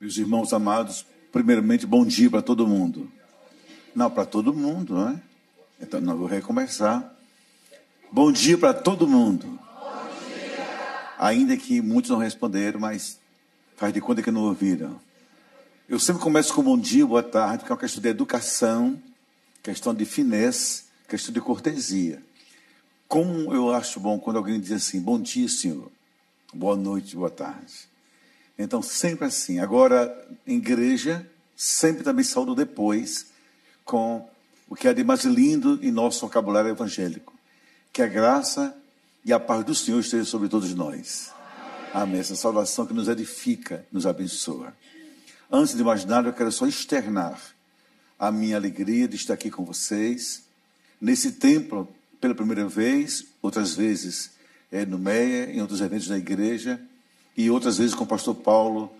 Meus irmãos amados, primeiramente, bom dia para todo mundo. Não, para todo mundo, não é? Então, não vou recomeçar. Bom dia para todo mundo. Ainda que muitos não responderam, mas faz de conta que não ouviram. Eu sempre começo com bom dia, boa tarde, porque é uma questão de educação, questão de finesse, questão de cortesia. Como eu acho bom quando alguém diz assim, bom dia, senhor, boa noite, boa tarde. Então, sempre assim. Agora, igreja, sempre também saúdo depois com o que é de mais lindo em nosso vocabulário evangélico. Que a graça e a paz do Senhor esteja sobre todos nós. Amém. Essa salvação que nos edifica, nos abençoa. Antes de mais nada, eu quero só externar a minha alegria de estar aqui com vocês. Nesse templo, pela primeira vez, outras vezes é, no MEIA, em outros eventos da igreja e outras vezes com o pastor Paulo,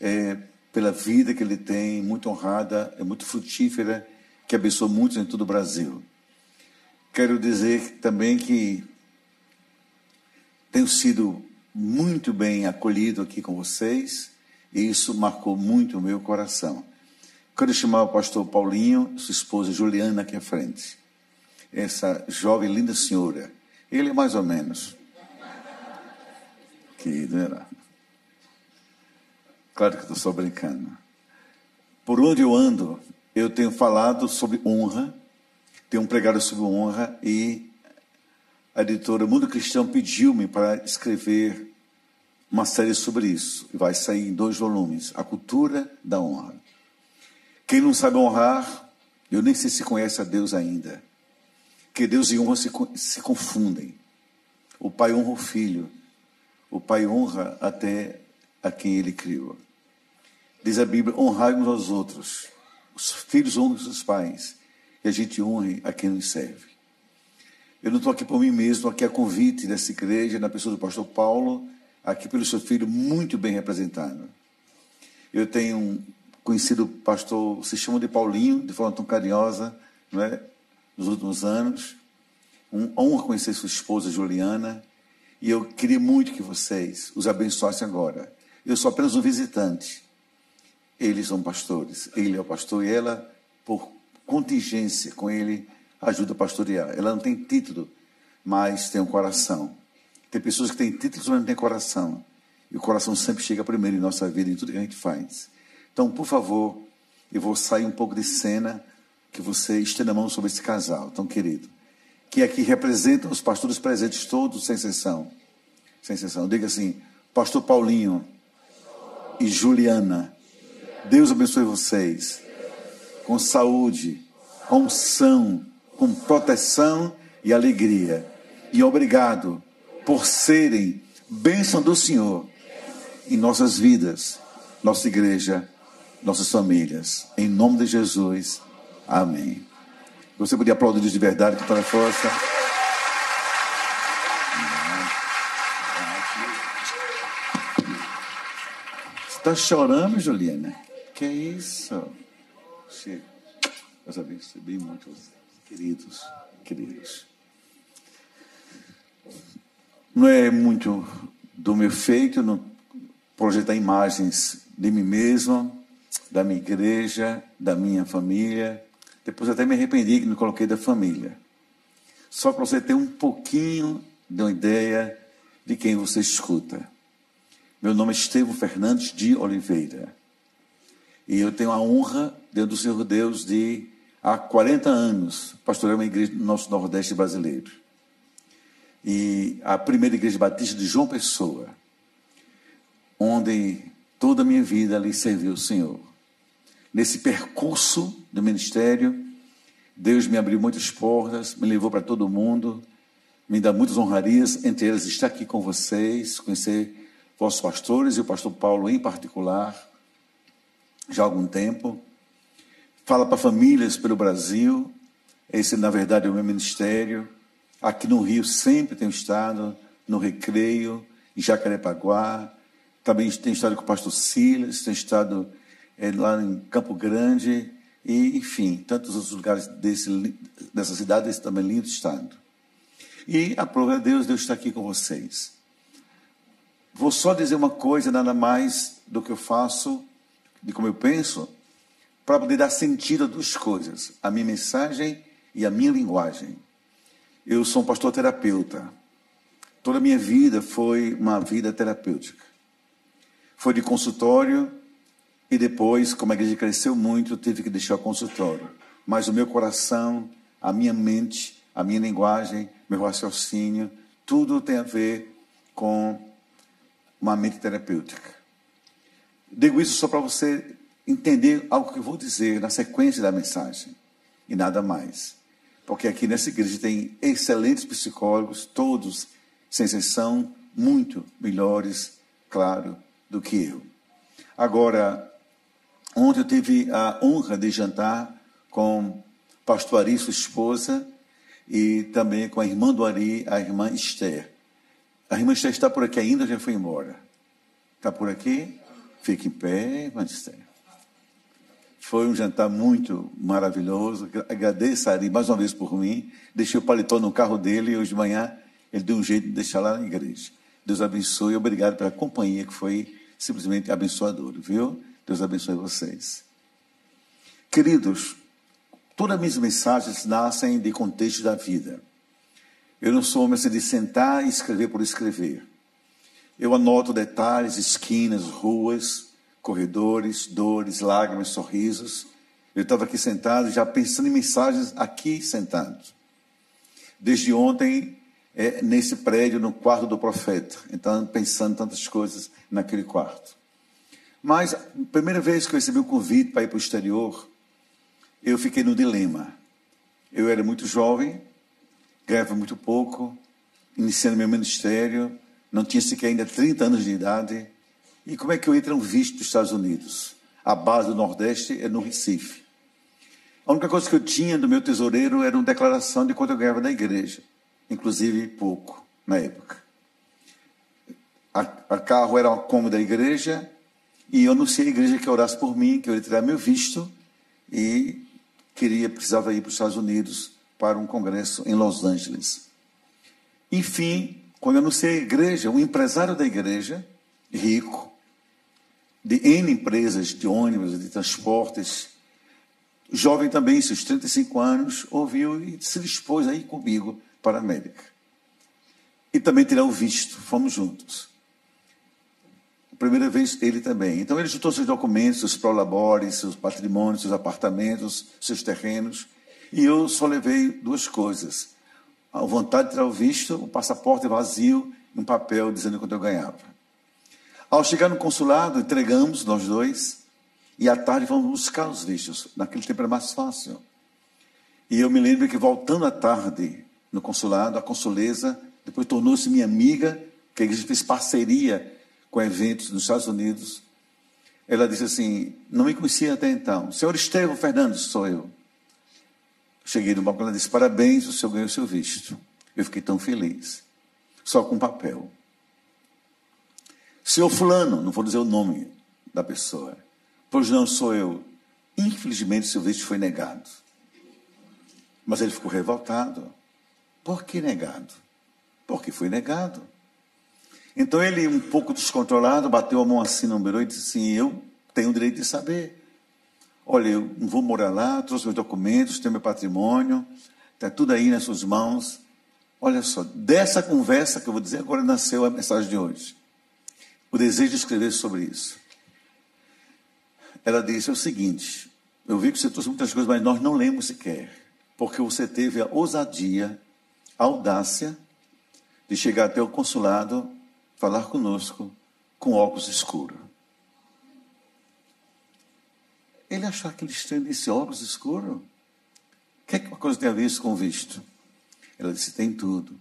é, pela vida que ele tem, muito honrada, é muito frutífera, que abençoa muitos em todo o Brasil. Quero dizer também que tenho sido muito bem acolhido aqui com vocês, e isso marcou muito o meu coração. Quero chamar o pastor Paulinho, sua esposa Juliana aqui à frente. Essa jovem, linda senhora. Ele é mais ou menos. Que, era. Claro que estou só brincando. Por onde eu ando, eu tenho falado sobre honra, tenho pregado sobre honra e a editora Mundo Cristão pediu-me para escrever uma série sobre isso. E vai sair em dois volumes: A Cultura da Honra. Quem não sabe honrar, eu nem sei se conhece a Deus ainda. Que Deus e honra se, se confundem. O pai honra o filho. O pai honra até a quem ele criou. Diz a Bíblia: honrai uns aos outros. Os filhos honram os pais. E a gente honre a quem nos serve. Eu não estou aqui por mim mesmo, aqui a convite dessa igreja, na pessoa do pastor Paulo, aqui pelo seu filho, muito bem representado. Eu tenho conhecido o pastor, se chama de Paulinho, de forma tão carinhosa, não é? nos últimos anos. Um, honra conhecer sua esposa Juliana. E eu queria muito que vocês os abençoassem agora. Eu sou apenas um visitante. Eles são pastores. Ele é o pastor e ela, por contingência com ele, ajuda a pastorear. Ela não tem título, mas tem um coração. Tem pessoas que têm títulos, mas não têm coração. E o coração sempre chega primeiro em nossa vida, em tudo que a gente faz. Então, por favor, eu vou sair um pouco de cena, que você estenda a mão sobre esse casal tão querido. Que aqui representam os pastores presentes todos, sem exceção. Sem exceção. Diga assim, pastor Paulinho e Juliana Deus abençoe vocês com saúde, com unção, com proteção e alegria. E obrigado por serem bênção do Senhor em nossas vidas, nossa igreja, nossas famílias. Em nome de Jesus. Amém. Você podia aplaudir de verdade com toda a força. Está chorando, Juliana? Que isso? Chega. Deus abençoe muito, queridos, queridos. Não é muito do meu feito não projetar imagens de mim mesmo, da minha igreja, da minha família. Depois até me arrependi que não coloquei da família. Só para você ter um pouquinho de uma ideia de quem você escuta. Meu nome é Estevam Fernandes de Oliveira. E eu tenho a honra, dentro do Senhor Deus, de há 40 anos pastorear uma igreja no nosso Nordeste brasileiro. E a primeira igreja batista de João Pessoa, onde toda a minha vida ali serviu o Senhor. Nesse percurso do ministério, Deus me abriu muitas portas, me levou para todo mundo, me dá muitas honrarias, entre elas estar aqui com vocês, conhecer vossos pastores e o pastor Paulo em particular já há algum tempo. Fala para famílias pelo Brasil. Esse, na verdade, é o meu ministério. Aqui no Rio sempre tenho estado, no Recreio, em Jacarepaguá. Também tenho estado com o pastor Silas, tenho estado é, lá em Campo Grande, e, enfim, tantos outros lugares desse, dessa cidade, desse também lindo estado. E, a prova de Deus, Deus está aqui com vocês. Vou só dizer uma coisa, nada mais do que eu faço de como eu penso, para poder dar sentido a duas coisas: a minha mensagem e a minha linguagem. Eu sou um pastor terapeuta. Toda a minha vida foi uma vida terapêutica. Foi de consultório e depois, como a igreja cresceu muito, eu tive que deixar o consultório. Mas o meu coração, a minha mente, a minha linguagem, meu raciocínio, tudo tem a ver com uma mente terapêutica. Digo isso só para você entender algo que eu vou dizer na sequência da mensagem e nada mais. Porque aqui nessa igreja tem excelentes psicólogos, todos, sem exceção, muito melhores, claro, do que eu. Agora, ontem eu tive a honra de jantar com pastor Ari, sua esposa, e também com a irmã do Ari, a irmã Esther. A irmã Esther está por aqui ainda ou já foi embora? Está por aqui? Fique em pé, irmã Esther. Foi um jantar muito maravilhoso. Agradeço a Ari mais uma vez por mim. Deixei o paletó no carro dele e hoje de manhã ele deu um jeito de deixar lá na igreja. Deus abençoe e obrigado pela companhia que foi simplesmente abençoadora, viu? Deus abençoe vocês. Queridos, todas as minhas mensagens nascem de contexto da vida. Eu não sou homem assim de sentar e escrever por escrever. Eu anoto detalhes, esquinas, ruas, corredores, dores, lágrimas, sorrisos. Eu estava aqui sentado, já pensando em mensagens aqui sentado. Desde ontem, é, nesse prédio, no quarto do profeta. Então, pensando tantas coisas naquele quarto. Mas, primeira vez que eu recebi o um convite para ir para o exterior, eu fiquei no dilema. Eu era muito jovem, ganhava muito pouco, iniciando meu ministério, não tinha sequer ainda 30 anos de idade. E como é que eu entro um visto dos Estados Unidos? A base do Nordeste é no Recife. A única coisa que eu tinha do meu tesoureiro era uma declaração de quanto eu ganhava da igreja, inclusive pouco na época. A, a carro era uma cômoda da igreja e eu anunciei à igreja que orasse por mim, que eu ia tirar meu visto e queria, precisava ir para os Estados Unidos para um congresso em Los Angeles. Enfim, quando eu anunciei à igreja, um empresário da igreja, rico, de N empresas de ônibus, de transportes, jovem também, seus 35 anos, ouviu e se dispôs a ir comigo para a América. E também tirar o visto, fomos juntos. Primeira vez ele também. Então ele juntou seus documentos, seus prolabores, seus patrimônios, seus apartamentos, seus terrenos. E eu só levei duas coisas: a vontade de tirar o visto, o passaporte vazio e um papel dizendo quanto eu ganhava. Ao chegar no consulado, entregamos nós dois, e à tarde fomos buscar os vistos. Naquele tempo era mais fácil. E eu me lembro que voltando à tarde no consulado, a consuleza depois tornou-se minha amiga, que a igreja fez parceria com eventos nos Estados Unidos. Ela disse assim: Não me conhecia até então. Senhor Estevão Fernandes, sou eu. Cheguei no balcão e disse: Parabéns, o senhor ganhou seu visto. Eu fiquei tão feliz. Só com papel. Senhor Fulano, não vou dizer o nome da pessoa. Pois não sou eu. Infelizmente, seu visto foi negado. Mas ele ficou revoltado. Por que negado? Porque foi negado. Então ele, um pouco descontrolado, bateu a mão assim no número e disse assim: Eu tenho o direito de saber. Olha, eu vou morar lá, trouxe meus documentos, tenho meu patrimônio, está tudo aí nas suas mãos. Olha só, dessa conversa que eu vou dizer agora nasceu a mensagem de hoje. O desejo de escrever sobre isso. Ela disse o seguinte: Eu vi que você trouxe muitas coisas, mas nós não lemos sequer, porque você teve a ousadia, a audácia de chegar até o consulado falar conosco com óculos escuros. Ele achou aquele estranho desse óculos escuro. O que é que uma coisa tem a ver isso com visto? Ela disse: tem tudo.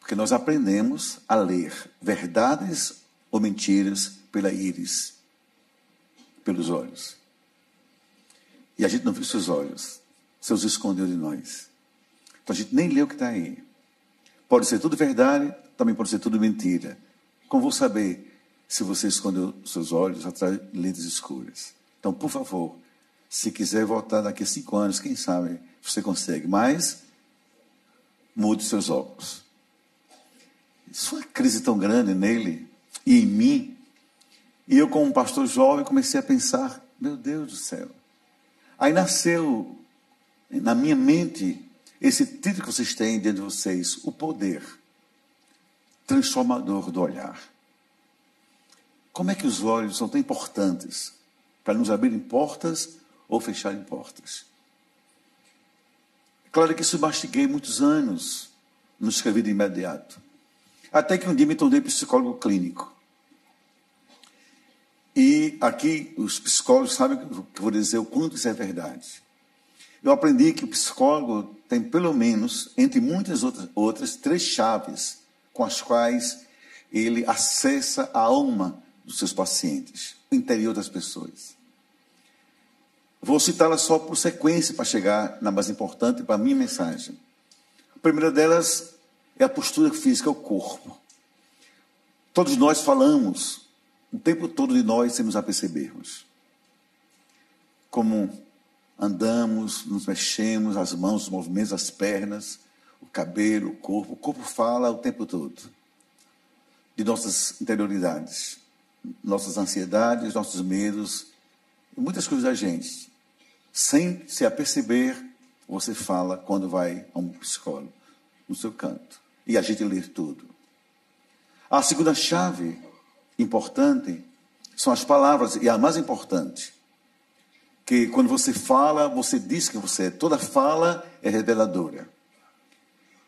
Porque nós aprendemos a ler verdades ou mentiras pela íris, pelos olhos. E a gente não viu seus olhos. Seus escondeu de nós. Então a gente nem lê o que está aí. Pode ser tudo verdade, também pode ser tudo mentira. Como vou saber se você escondeu seus olhos atrás de lentes escuras? Então, por favor, se quiser voltar daqui a cinco anos, quem sabe você consegue. Mas mude seus óculos. Isso é uma crise tão grande nele e em mim. E eu, como pastor jovem, comecei a pensar Meu Deus do céu. Aí nasceu na minha mente esse título que vocês têm diante de vocês, o poder transformador do olhar. Como é que os olhos são tão importantes para nos abrirem portas ou fecharem portas? Claro que isso mastiguei muitos anos, não escrevi de imediato. Até que um dia me tornei psicólogo clínico. E aqui os psicólogos sabem que eu vou dizer o quanto isso é verdade. Eu aprendi que o psicólogo tem pelo menos, entre muitas outras, outras três chaves com as quais ele acessa a alma dos seus pacientes, o interior das pessoas. Vou citá-las só por sequência para chegar na mais importante para a minha mensagem. A primeira delas é a postura física, o corpo. Todos nós falamos o tempo todo de nós sem nos apercebermos. Como andamos, nos mexemos, as mãos, os movimentos, as pernas, o cabelo, o corpo. O corpo fala o tempo todo de nossas interioridades, nossas ansiedades, nossos medos, muitas coisas da gente. Sem se aperceber, você fala quando vai a um psicólogo, no seu canto. E a gente lê tudo. A segunda chave importante são as palavras, e a mais importante, que quando você fala, você diz que você é. Toda fala é reveladora.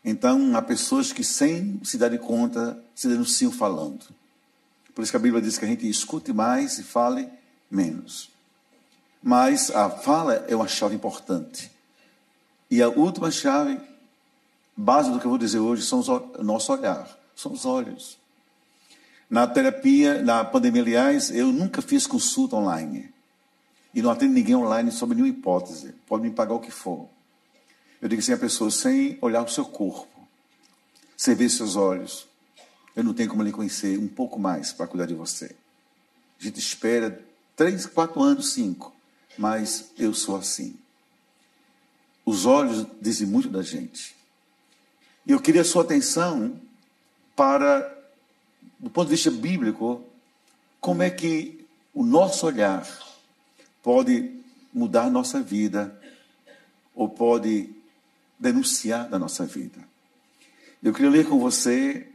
Então, há pessoas que, sem se darem conta, se denunciam falando. Por isso que a Bíblia diz que a gente escute mais e fale menos. Mas a fala é uma chave importante. E a última chave, base do que eu vou dizer hoje, são o nosso olhar, são os olhos. Na terapia, na pandemia, aliás, eu nunca fiz consulta online. E não atendo ninguém online sob nenhuma hipótese. Pode me pagar o que for. Eu digo assim a pessoa, sem olhar o seu corpo, sem ver seus olhos, eu não tenho como lhe conhecer um pouco mais para cuidar de você. A gente espera três, quatro anos, cinco, mas eu sou assim. Os olhos dizem muito da gente. E eu queria a sua atenção para do ponto de vista bíblico, como é que o nosso olhar pode mudar nossa vida ou pode denunciar da nossa vida. Eu queria ler com você,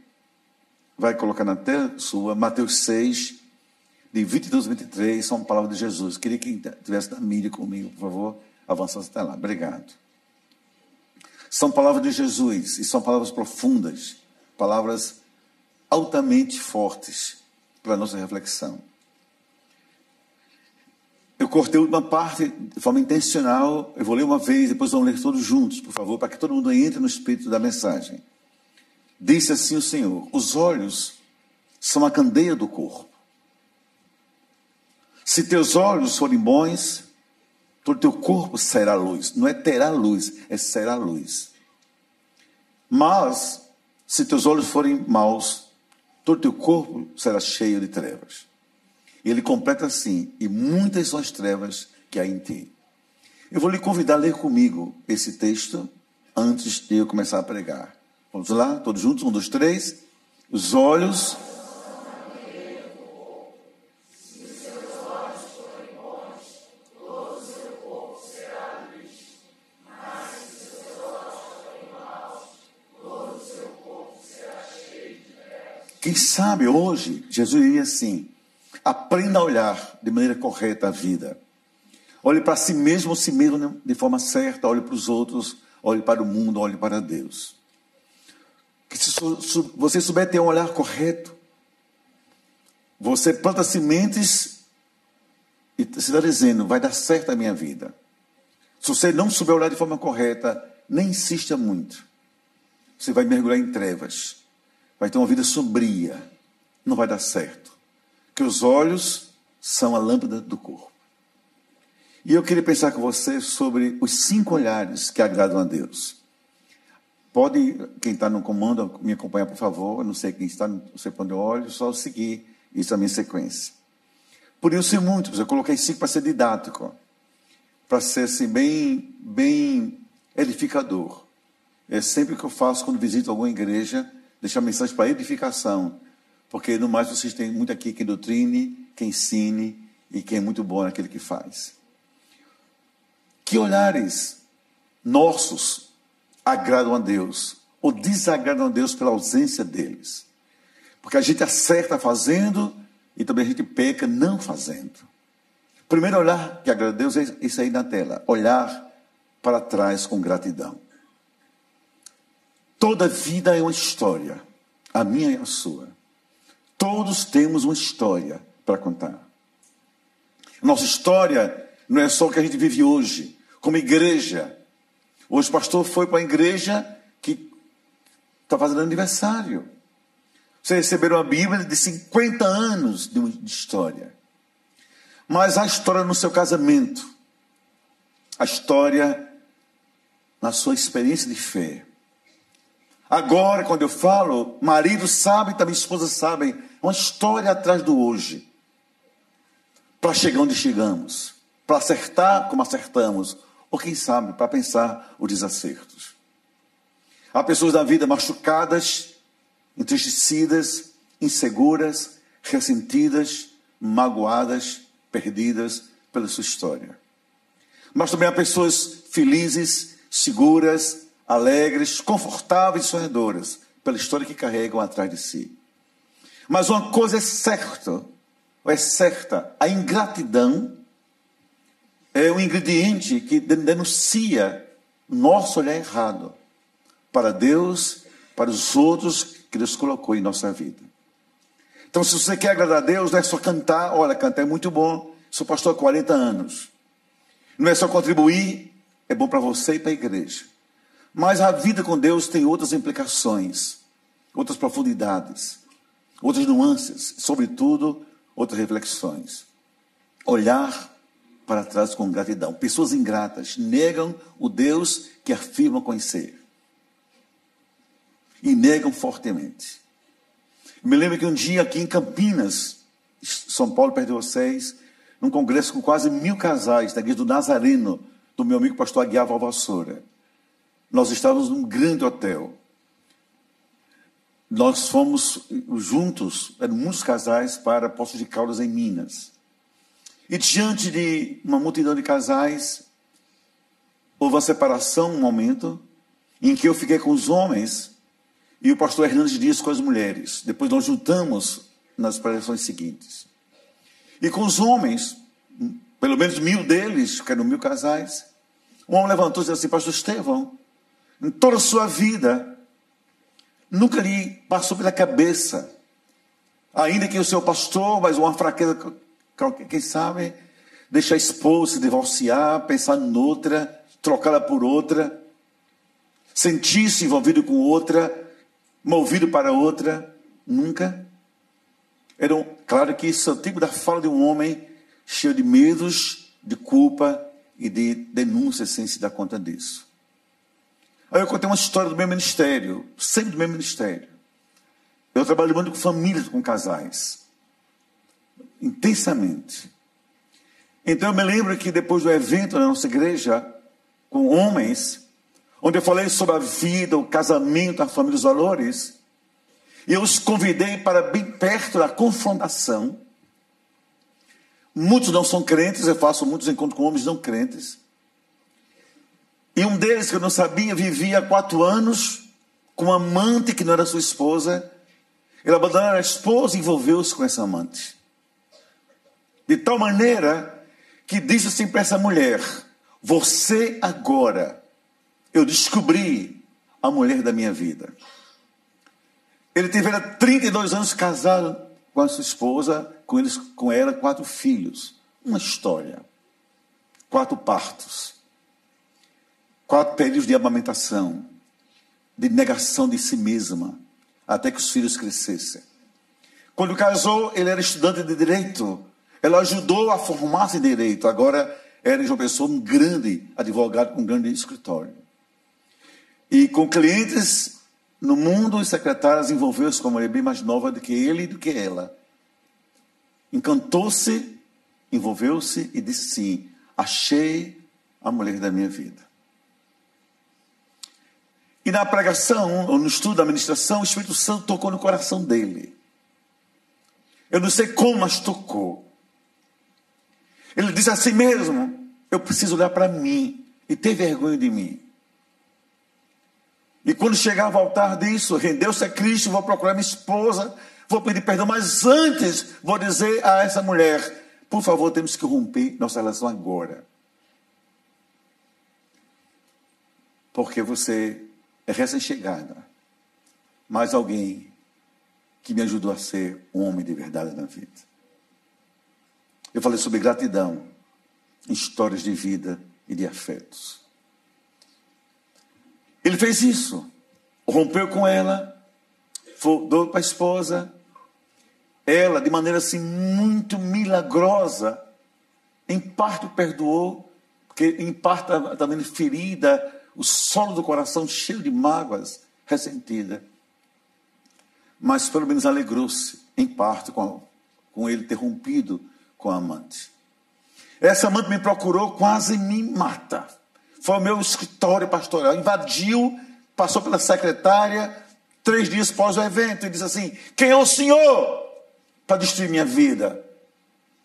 vai colocar na tela sua, Mateus 6, de 22 a 23, são palavras de Jesus. Queria que tivesse na mídia comigo, por favor, avançasse até lá. Obrigado. São palavras de Jesus e são palavras profundas, palavras altamente fortes para a nossa reflexão. Eu cortei uma parte de forma intencional, eu vou ler uma vez, depois vamos ler todos juntos, por favor, para que todo mundo entre no espírito da mensagem. Disse assim o Senhor: Os olhos são a candeia do corpo. Se teus olhos forem bons, todo teu corpo será luz. Não é terá luz, é será luz. Mas, se teus olhos forem maus, todo teu corpo será cheio de trevas. E ele completa assim: e muitas são as trevas que há em ti. Eu vou lhe convidar a ler comigo esse texto antes de eu começar a pregar. Vamos lá, todos juntos? Um, dois, três. Os olhos Quem sabe hoje, Jesus diria assim: aprenda a olhar de maneira correta a vida. Olhe para si mesmo, si mesmo de forma certa, olhe para os outros, olhe para o mundo, olhe para Deus. Que se você souber ter um olhar correto, você planta sementes e se está dizendo, vai dar certo a minha vida. Se você não souber olhar de forma correta, nem insista muito. Você vai mergulhar em trevas vai ter uma vida sombria, não vai dar certo. Que os olhos são a lâmpada do corpo. E eu queria pensar com você sobre os cinco olhares que agradam a Deus. Pode, quem está no comando, me acompanhar, por favor. Eu não sei quem está, não sei para onde eu olho, só seguir isso é a minha sequência. Por isso, ser muitos, eu coloquei cinco para ser didático, para ser assim, bem, bem edificador. É sempre que eu faço quando visito alguma igreja, deixar mensagem para edificação, porque no mais vocês têm muito aqui que doutrine, que ensine e quem é muito bom naquele que faz. Que olhares nossos agradam a Deus ou desagradam a Deus pela ausência deles? Porque a gente acerta fazendo e também a gente peca não fazendo. Primeiro olhar que agrada a Deus é isso aí na tela, olhar para trás com gratidão. Toda vida é uma história, a minha e a sua. Todos temos uma história para contar. Nossa história não é só o que a gente vive hoje, como igreja. Hoje o pastor foi para a igreja que está fazendo aniversário. Vocês receberam a Bíblia de 50 anos de história. Mas a história no seu casamento, a história na sua experiência de fé, Agora, quando eu falo, marido sabe, também esposa sabem, uma história atrás do hoje. Para chegar onde chegamos, para acertar como acertamos, ou quem sabe, para pensar os desacertos. Há pessoas na vida machucadas, entristecidas, inseguras, ressentidas, magoadas, perdidas pela sua história. Mas também há pessoas felizes, seguras, alegres, confortáveis e pela história que carregam atrás de si. Mas uma coisa é certa, é certa, a ingratidão é um ingrediente que denuncia nosso olhar errado para Deus, para os outros que Deus colocou em nossa vida. Então, se você quer agradar a Deus, não é só cantar, olha, cantar é muito bom, sou pastor há 40 anos. Não é só contribuir, é bom para você e para a igreja. Mas a vida com Deus tem outras implicações, outras profundidades, outras nuances, sobretudo outras reflexões. Olhar para trás com gratidão. Pessoas ingratas negam o Deus que afirmam conhecer. E negam fortemente. me lembro que um dia aqui em Campinas, São Paulo perto de vocês, num congresso com quase mil casais da igreja do Nazareno, do meu amigo pastor Aguiar Valvassoura. Nós estávamos num grande hotel. Nós fomos juntos, eram muitos casais, para Poços de Caldas, em Minas. E diante de uma multidão de casais, houve uma separação, um momento, em que eu fiquei com os homens e o pastor Hernandes Dias com as mulheres. Depois nós juntamos nas preleções seguintes. E com os homens, pelo menos mil deles, que eram mil casais, um homem levantou e disse assim, pastor Estevão, em toda a sua vida, nunca lhe passou pela cabeça, ainda que o seu pastor, mas uma fraqueza, quem sabe, deixar esposa se divorciar, pensar noutra, trocá-la por outra, sentir-se envolvido com outra, movido para outra, nunca. Era um, claro que isso é tipo da fala de um homem cheio de medos, de culpa e de denúncias sem se dar conta disso. Aí eu contei uma história do meu ministério, sempre do meu ministério. Eu trabalho muito com famílias, com casais. Intensamente. Então eu me lembro que depois do evento na nossa igreja, com homens, onde eu falei sobre a vida, o casamento, a família, os valores, e eu os convidei para bem perto da confrontação. Muitos não são crentes, eu faço muitos encontros com homens não crentes. E um deles, que eu não sabia, vivia há quatro anos com uma amante que não era sua esposa. Ele abandonou a esposa e envolveu-se com essa amante. De tal maneira que disse assim para essa mulher: Você agora, eu descobri a mulher da minha vida. Ele tivera 32 anos casado com a sua esposa, com, eles, com ela, quatro filhos. Uma história. Quatro partos quatro períodos de amamentação, de negação de si mesma, até que os filhos crescessem. Quando casou, ele era estudante de direito. Ela ajudou a formar-se em direito. Agora era uma pessoa um grande advogado com um grande escritório. E com clientes no mundo, os secretários envolveu-se com uma mulher bem mais nova do que ele e do que ela. Encantou-se, envolveu-se e disse sim: achei a mulher da minha vida. E na pregação, ou no estudo da ministração, o Espírito Santo tocou no coração dele. Eu não sei como, mas tocou. Ele disse assim mesmo: Eu preciso olhar para mim e ter vergonha de mim. E quando chegar ao altar disso, rendeu-se a Cristo, vou procurar minha esposa, vou pedir perdão, mas antes vou dizer a essa mulher: por favor, temos que romper nossa relação agora. Porque você é recém-chegada, mas alguém que me ajudou a ser um homem de verdade na vida. Eu falei sobre gratidão, histórias de vida e de afetos. Ele fez isso, rompeu com ela, deu para a esposa, ela, de maneira assim muito milagrosa, em parte perdoou, porque em parte estava ferida, o solo do coração cheio de mágoas, ressentida. Mas pelo menos alegrou-se, em parte, com, com ele ter rompido com a amante. Essa amante me procurou, quase me mata. Foi o meu escritório pastoral, invadiu, passou pela secretária, três dias após o evento, e disse assim: Quem é o senhor? Para destruir minha vida.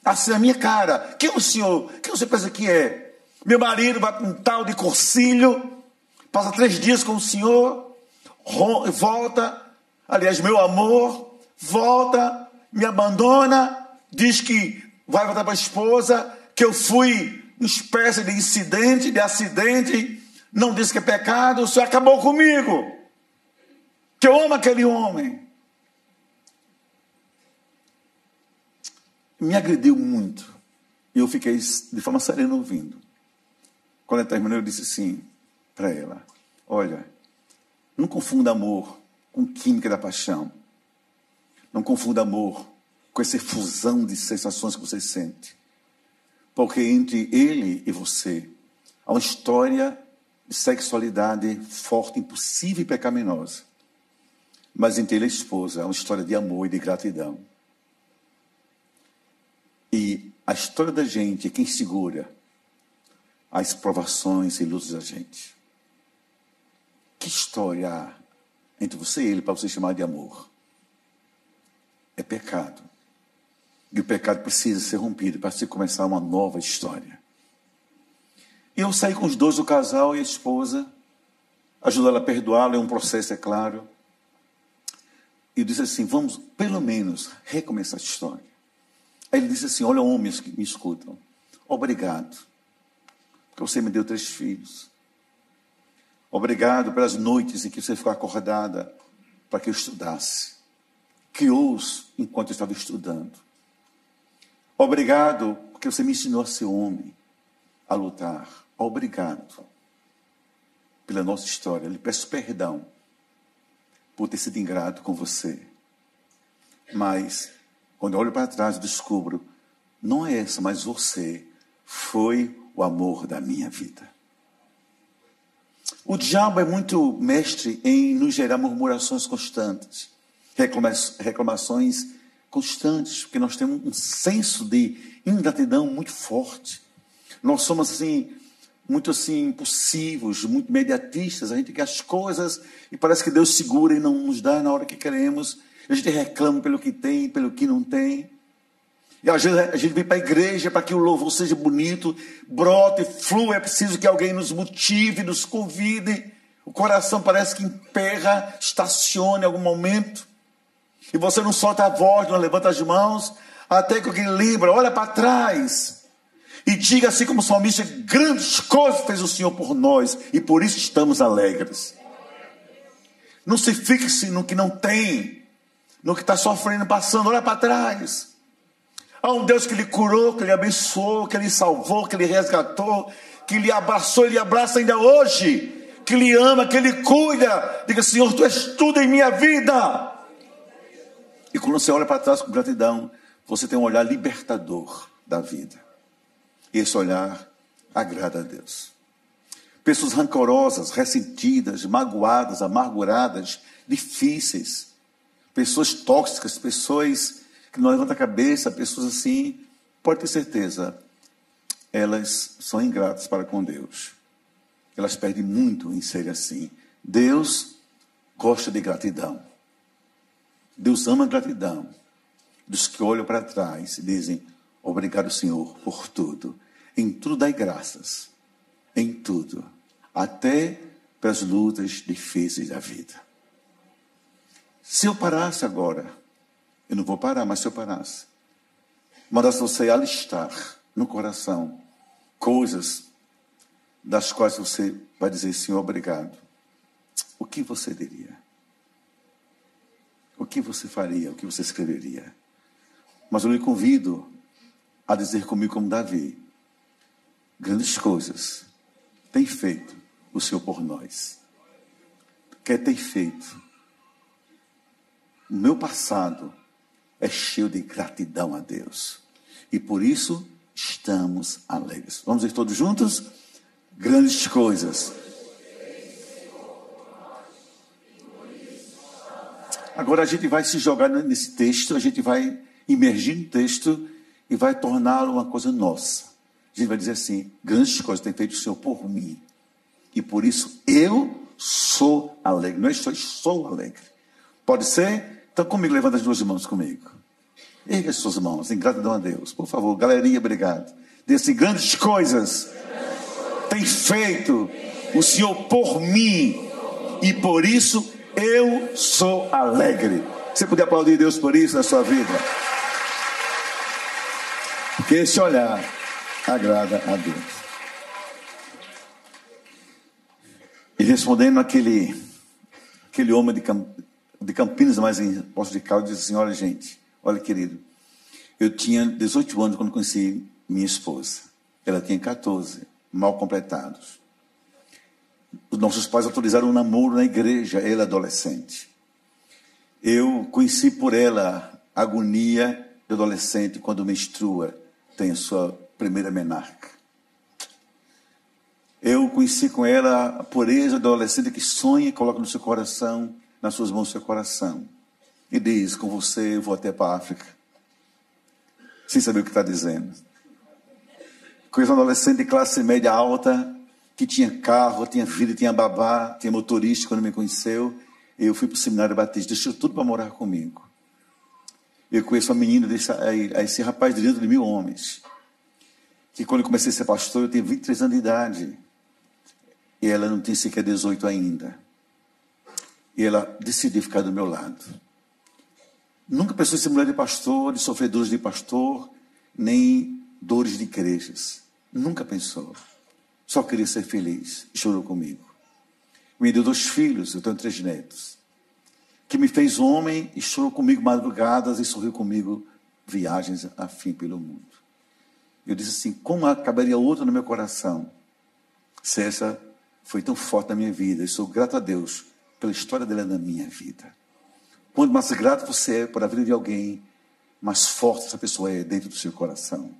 Assim, a minha cara. Quem é o senhor? Quem você pensa que é? Meu marido vai com um tal de cursilho, passa três dias com o Senhor, volta, aliás, meu amor, volta, me abandona, diz que vai voltar para a esposa, que eu fui uma espécie de incidente, de acidente, não disse que é pecado, o Senhor acabou comigo, que eu amo aquele homem. Me agrediu muito, e eu fiquei de forma serena ouvindo. Quando ele terminou, eu disse assim: para ela: Olha, não confunda amor com química da paixão. Não confunda amor com essa fusão de sensações que você sente. Porque entre ele e você há uma história de sexualidade forte, impossível e pecaminosa. Mas entre ele e a esposa há uma história de amor e de gratidão. E a história da gente é quem segura as provações e lutas da gente. Que história há entre você e ele para você chamar de amor? É pecado. E o pecado precisa ser rompido para se começar uma nova história. E eu saí com os dois, o casal e a esposa, ajudar ela a perdoá-lo, é um processo, é claro. E disse assim: vamos pelo menos recomeçar a história. Aí ele disse assim: Olha, homens que me escutam, obrigado, porque você me deu três filhos. Obrigado pelas noites em que você ficou acordada para que eu estudasse. Criou-os enquanto eu estava estudando. Obrigado porque você me ensinou a ser homem, a lutar. Obrigado pela nossa história. Eu lhe peço perdão por ter sido ingrato com você. Mas, quando eu olho para trás, eu descubro: não é essa, mas você foi o amor da minha vida. O diabo é muito mestre em nos gerar murmurações constantes, reclamações constantes, porque nós temos um senso de ingratidão muito forte. Nós somos assim muito assim impulsivos, muito imediatistas. A gente quer as coisas e parece que Deus segura e não nos dá na hora que queremos. A gente reclama pelo que tem, pelo que não tem. E às vezes a gente vem para a igreja para que o louvor seja bonito, brote, flua. É preciso que alguém nos motive, nos convide. O coração parece que emperra, estaciona em algum momento. E você não solta a voz, não levanta as mãos, até que alguém lembra, olha para trás. E diga assim como o salmista, grandes coisas fez o Senhor por nós, e por isso estamos alegres. Não se fixe no que não tem, no que está sofrendo, passando, olha para trás. Há um Deus que lhe curou, que lhe abençoou, que lhe salvou, que lhe resgatou, que lhe abraçou e lhe abraça ainda hoje, que lhe ama, que lhe cuida. Diga, Senhor, tu és tudo em minha vida. E quando você olha para trás com gratidão, você tem um olhar libertador da vida. Esse olhar agrada a Deus. Pessoas rancorosas, ressentidas, magoadas, amarguradas, difíceis, pessoas tóxicas, pessoas que não levanta a cabeça, pessoas assim, pode ter certeza, elas são ingratas para com Deus. Elas perdem muito em ser assim. Deus gosta de gratidão. Deus ama a gratidão dos que olham para trás e dizem: Obrigado, Senhor, por tudo. Em tudo dai graças. Em tudo. Até pelas lutas difíceis da vida. Se eu parasse agora, eu não vou parar, mas se eu parasse, mandasse você alistar no coração coisas das quais você vai dizer, Senhor, obrigado. O que você diria? O que você faria? O que você escreveria? Mas eu lhe convido a dizer comigo como Davi: grandes coisas tem feito o Senhor por nós. Quer ter feito. O meu passado é cheio de gratidão a Deus. E por isso estamos alegres. Vamos dizer todos juntos? Grandes coisas. Agora a gente vai se jogar nesse texto, a gente vai imergir no texto e vai torná-lo uma coisa nossa. A gente vai dizer assim: grandes coisas tem feito o Senhor por mim. E por isso eu sou alegre. Não é só, sou alegre. Pode ser? Então comigo, levanta as duas mãos comigo. Erga as suas mãos em gratidão a Deus. Por favor, galerinha, obrigado. Desse grandes coisas tem feito o Senhor por mim. E por isso eu sou alegre. Você podia aplaudir Deus por isso na sua vida? Porque esse olhar agrada a Deus. E respondendo aquele, aquele homem de, de Campinas, mas em Poço de Caldas, disse assim: Olha, gente, olha, querido, eu tinha 18 anos quando conheci minha esposa. Ela tinha 14, mal completados. Os nossos pais autorizaram um namoro na igreja, ela adolescente. Eu conheci por ela a agonia do adolescente quando menstrua, tem a sua primeira menarca. Eu conheci com ela a pureza do adolescente que sonha e coloca no seu coração, nas suas mãos, seu coração. E diz: Com você eu vou até para a África. Sem saber o que está dizendo. Conheço um adolescente de classe média alta, que tinha carro, tinha vida, tinha babá, tinha motorista quando me conheceu. Eu fui para o seminário batista, deixou tudo para morar comigo. Eu conheço uma menina, desse, esse rapaz de dentro de mil homens, que quando eu comecei a ser pastor, eu tinha 23 anos de idade e ela não tem sequer 18 ainda. E ela decidiu ficar do meu lado. Nunca pensou em ser mulher de pastor, de sofrer dores de pastor, nem dores de igrejas. Nunca pensou. Só queria ser feliz. Chorou comigo. Me deu dois filhos, eu tenho três netos. Que me fez homem e chorou comigo madrugadas e sorriu comigo viagens a fim pelo mundo. Eu disse assim: como acabaria outra no meu coração se essa foi tão forte na minha vida. E sou grato a Deus pela história dela na minha vida. Quanto mais grato você é por a vida de alguém, mais forte essa pessoa é dentro do seu coração.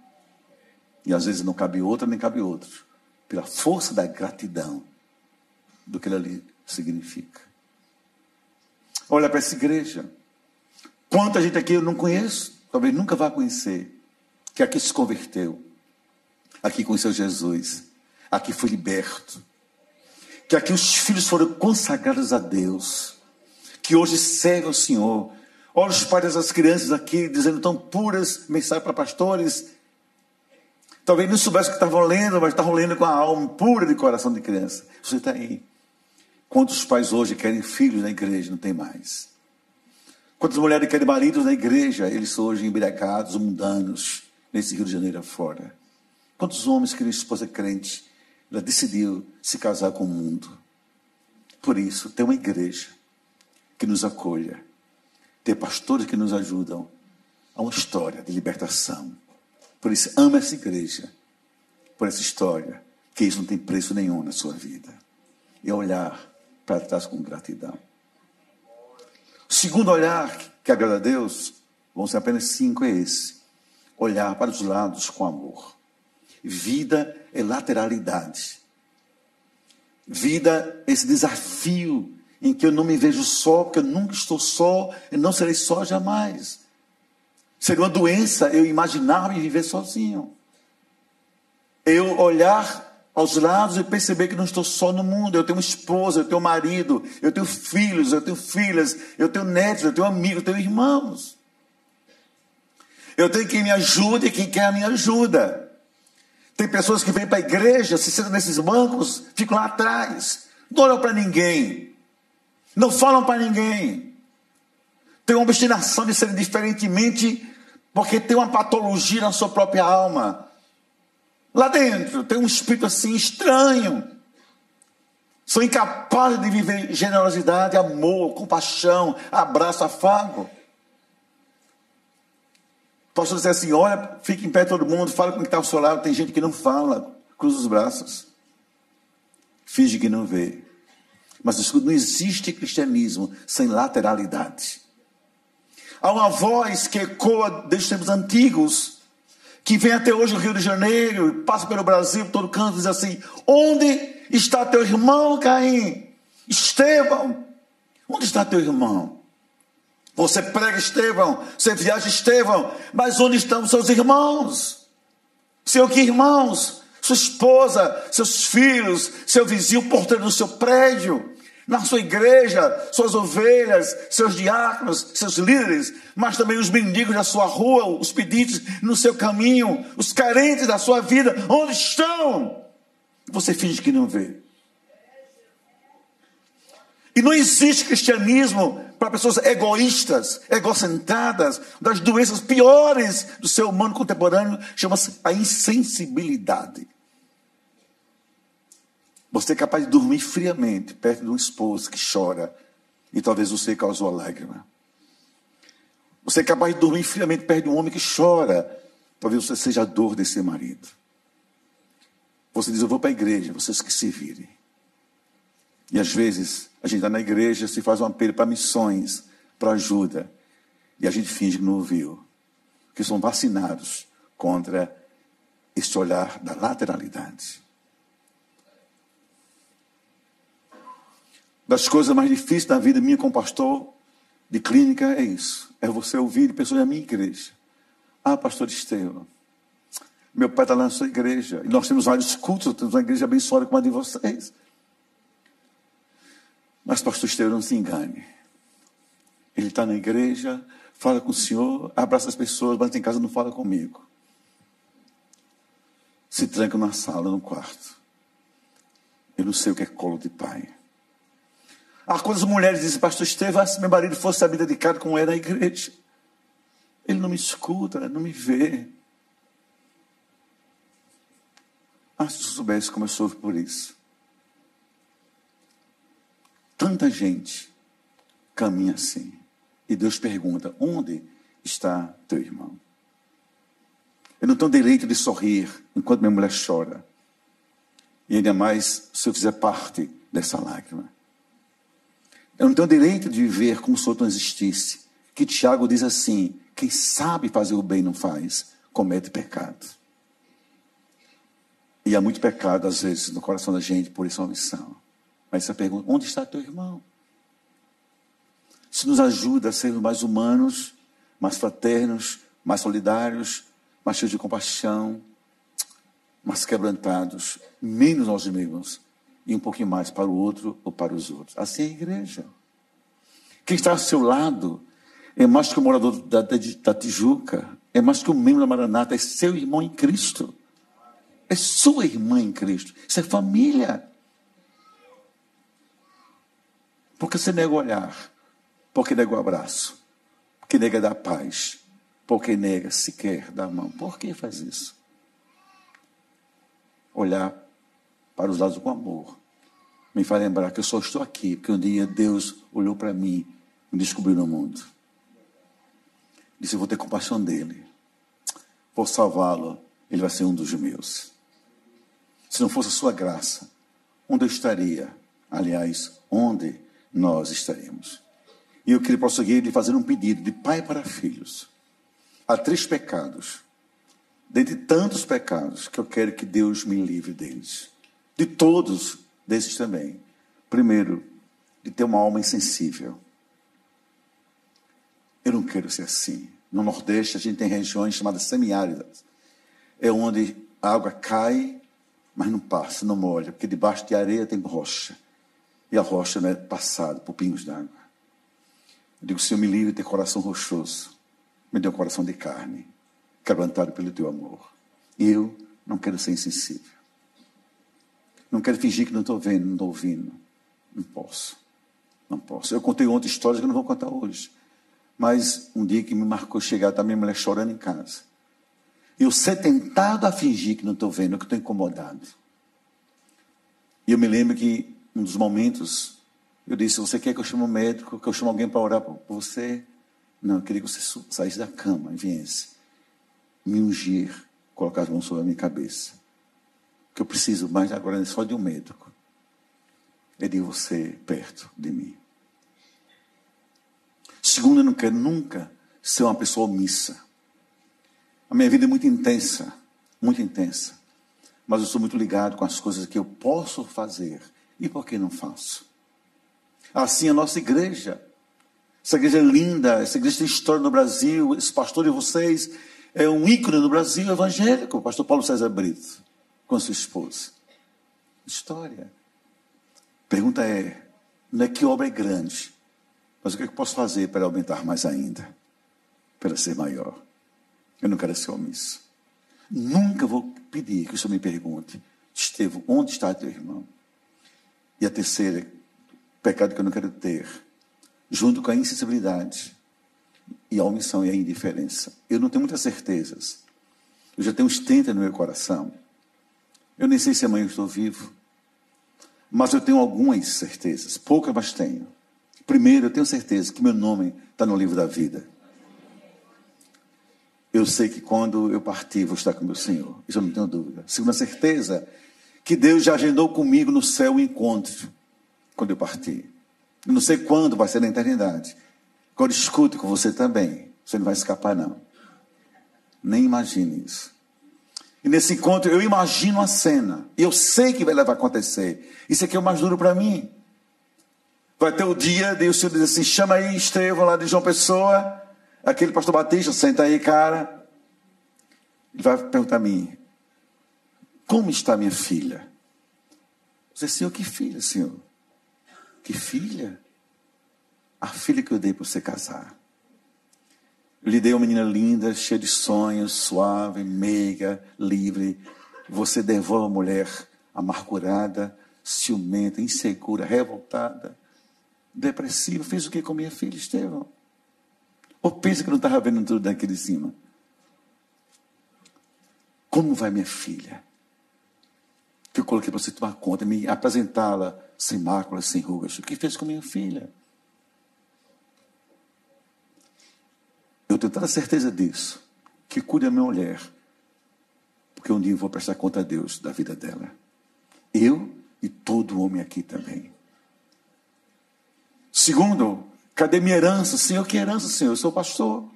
E às vezes não cabe outra, nem cabe outro. Pela força da gratidão do que ela ali significa. Olha para essa igreja. Quanta gente aqui eu não conheço, talvez nunca vá conhecer, que aqui se converteu, aqui conheceu Jesus, aqui foi liberto, que aqui os filhos foram consagrados a Deus, que hoje servem ao Senhor. Olha os pais das crianças aqui dizendo tão puras, mensagem para pastores. Talvez não soubesse que estavam lendo, mas estavam lendo com a alma pura de coração de criança. Você está aí. Quantos pais hoje querem filhos na igreja? Não tem mais. Quantas mulheres querem maridos na igreja? Eles são hoje embriagados, mundanos, nesse Rio de Janeiro afora. Quantos homens querem esposa crente? Ela decidiu se casar com o mundo. Por isso, ter uma igreja que nos acolha, ter pastores que nos ajudam a uma história de libertação. Por isso, ama essa igreja, por essa história, que isso não tem preço nenhum na sua vida. E olhar para trás com gratidão. O segundo olhar que agrada a Deus, vão ser apenas cinco, é esse: olhar para os lados com amor. Vida é lateralidade. Vida é esse desafio em que eu não me vejo só, porque eu nunca estou só, e não serei só jamais. Seria uma doença eu imaginar me viver sozinho. Eu olhar aos lados e perceber que não estou só no mundo. Eu tenho esposa, eu tenho marido, eu tenho filhos, eu tenho filhas, eu tenho netos, eu tenho amigos, eu tenho irmãos. Eu tenho quem me ajude e quem quer a minha ajuda. Tem pessoas que vêm para a igreja, se sentam nesses bancos, ficam lá atrás, não olham para ninguém, não falam para ninguém. Tem uma obstinação de serem diferentemente, porque tem uma patologia na sua própria alma. Lá dentro tem um espírito assim estranho. São incapazes de viver generosidade, amor, compaixão, abraço, afago. Posso dizer assim: olha, fique em pé todo mundo, fala com quem está ao seu lado. Tem gente que não fala, cruza os braços, finge que não vê. Mas escuta, não existe cristianismo sem lateralidade. Há uma voz que ecoa desde os tempos antigos, que vem até hoje no Rio de Janeiro, passa pelo Brasil, todo canto, diz assim: Onde está teu irmão, Caim? Estevão, onde está teu irmão? Você prega Estevão, você viaja Estevão, mas onde estão seus irmãos? Seu que irmãos? Sua esposa, seus filhos, seu vizinho, porteiro do seu prédio, na sua igreja, suas ovelhas, seus diáconos, seus líderes, mas também os mendigos da sua rua, os pedintes no seu caminho, os carentes da sua vida, onde estão? Você finge que não vê. E não existe cristianismo para pessoas egoístas, egocentradas, das doenças piores do ser humano contemporâneo, chama-se a insensibilidade. Você é capaz de dormir friamente perto de um esposo que chora e talvez você causou a lágrima. Você é capaz de dormir friamente perto de um homem que chora, talvez você seja a dor desse marido. Você diz: Eu vou para a igreja, vocês que se virem. E às vezes a gente está na igreja, se faz um apelo para missões, para ajuda, e a gente finge que não ouviu, que são vacinados contra esse olhar da lateralidade. Das coisas mais difíceis da vida minha como pastor de clínica é isso. É você ouvir pessoas da minha igreja. Ah, pastor Estevam, meu pai está lá na sua igreja. E nós temos vários cultos, temos uma igreja abençoada como a de vocês. Mas, pastor Estevam, não se engane. Ele está na igreja, fala com o Senhor, abraça as pessoas, mas em casa não fala comigo. Se tranca na sala, no quarto. Eu não sei o que é colo de pai. Há quando as mulheres dizem, pastor Estevam, se meu marido fosse saber dedicado como é na igreja. Ele não me escuta, não me vê. Ah, se eu soubesse como eu sofro por isso. Tanta gente caminha assim. E Deus pergunta: onde está teu irmão? Eu não tenho direito de sorrir enquanto minha mulher chora. E ainda mais se eu fizer parte dessa lágrima. Eu não tenho direito de viver como se outro não existisse. Que Tiago diz assim: quem sabe fazer o bem não faz, comete pecado. E há muito pecado, às vezes, no coração da gente por essa omissão. Mas essa pergunta: onde está teu irmão? Isso nos ajuda a sermos mais humanos, mais fraternos, mais solidários, mais cheios de compaixão, mais quebrantados, menos nós mesmos e um pouquinho mais para o outro ou para os outros. Assim é a igreja. Quem está ao seu lado é mais que o morador da, da, da Tijuca, é mais que o membro da Maranata, é seu irmão em Cristo. É sua irmã em Cristo. Isso é família. Porque você nega olhar, porque nega o abraço, porque nega dar paz, porque nega sequer dar mão. Por que faz isso? Olhar para os lados com amor. Me faz lembrar que eu só estou aqui porque um dia Deus olhou para mim me descobriu no mundo. Disse: Eu vou ter compaixão dele. Vou salvá-lo. Ele vai ser um dos meus. Se não fosse a sua graça, onde eu estaria? Aliás, onde nós estaremos. E eu queria prosseguir de fazer um pedido de pai para filhos. Há três pecados, dentre tantos pecados, que eu quero que Deus me livre deles. De todos desses também. Primeiro, de ter uma alma insensível. Eu não quero ser assim. No Nordeste, a gente tem regiões chamadas semiáridas. É onde a água cai, mas não passa, não molha, porque debaixo de areia tem rocha e a rocha não é passada por pingos d'água. Eu digo, Senhor, me livre de ter coração rochoso, me dê um coração de carne. quebrantado pelo teu amor. Eu não quero ser insensível. Não quero fingir que não estou vendo, não estou ouvindo. Não posso. Não posso. Eu contei ontem histórias que eu não vou contar hoje. Mas um dia que me marcou chegar, está minha mulher chorando em casa. Eu ser tentado a fingir que não estou vendo, que estou incomodado. E eu me lembro que um dos momentos, eu disse: Você quer que eu chame um médico, que eu chame alguém para orar por você? Não, eu queria que você saísse da cama e viesse me ungir, colocar as mãos sobre a minha cabeça. Que eu preciso mais agora é só de um médico. É de você perto de mim. Segundo, eu não quero nunca ser uma pessoa omissa. A minha vida é muito intensa, muito intensa. Mas eu sou muito ligado com as coisas que eu posso fazer e por que não faço. Assim, a nossa igreja, essa igreja é linda, essa igreja tem história no Brasil, esse pastor de vocês é um ícone no Brasil evangélico, o pastor Paulo César Brito, com sua esposa. História. Pergunta é, não é que obra é grande, mas o que eu posso fazer para aumentar mais ainda? Para ser maior. Eu não quero ser omisso. Nunca vou pedir que o Senhor me pergunte, Estevão, onde está teu irmão? E a terceira, pecado que eu não quero ter, junto com a insensibilidade e a omissão e a indiferença. Eu não tenho muitas certezas. Eu já tenho uns 30 no meu coração. Eu nem sei se amanhã eu estou vivo. Mas eu tenho algumas certezas, poucas, mas tenho. Primeiro, eu tenho certeza que meu nome está no livro da vida. Eu sei que quando eu partir, vou estar com meu Senhor. Isso eu não tenho dúvida. Segunda certeza, que Deus já agendou comigo no céu o encontro, quando eu partir. Não sei quando vai ser na eternidade. Agora escute com você também. Você não vai escapar, não. Nem imagine isso. E nesse encontro eu imagino a cena. E eu sei que vai levar a acontecer. Isso aqui é o mais duro para mim. Vai ter o dia de o Senhor dizer assim: chama aí Estevão lá de João Pessoa. Aquele pastor Batista, senta aí, cara. Ele vai perguntar a mim: Como está minha filha? Disse, Senhor, que filha, Senhor? Que filha? a filha que eu dei para você casar. Eu lhe dei uma menina linda, cheia de sonhos, suave, meiga, livre. Você devolve uma mulher amargurada, ciumenta, insegura, revoltada, depressiva. Fez o que com minha filha, Estevão? Ou pensa que não estava vendo tudo daqui de cima? Como vai minha filha? Que eu coloquei para você tomar conta, me apresentá-la sem máculas, sem rugas. O que fez com minha filha? Eu tenho tanta certeza disso, que cuide da minha mulher, porque um dia eu vou prestar conta a Deus da vida dela. Eu e todo homem aqui também. Segundo, cadê minha herança? Senhor, que herança, Senhor? Eu sou pastor.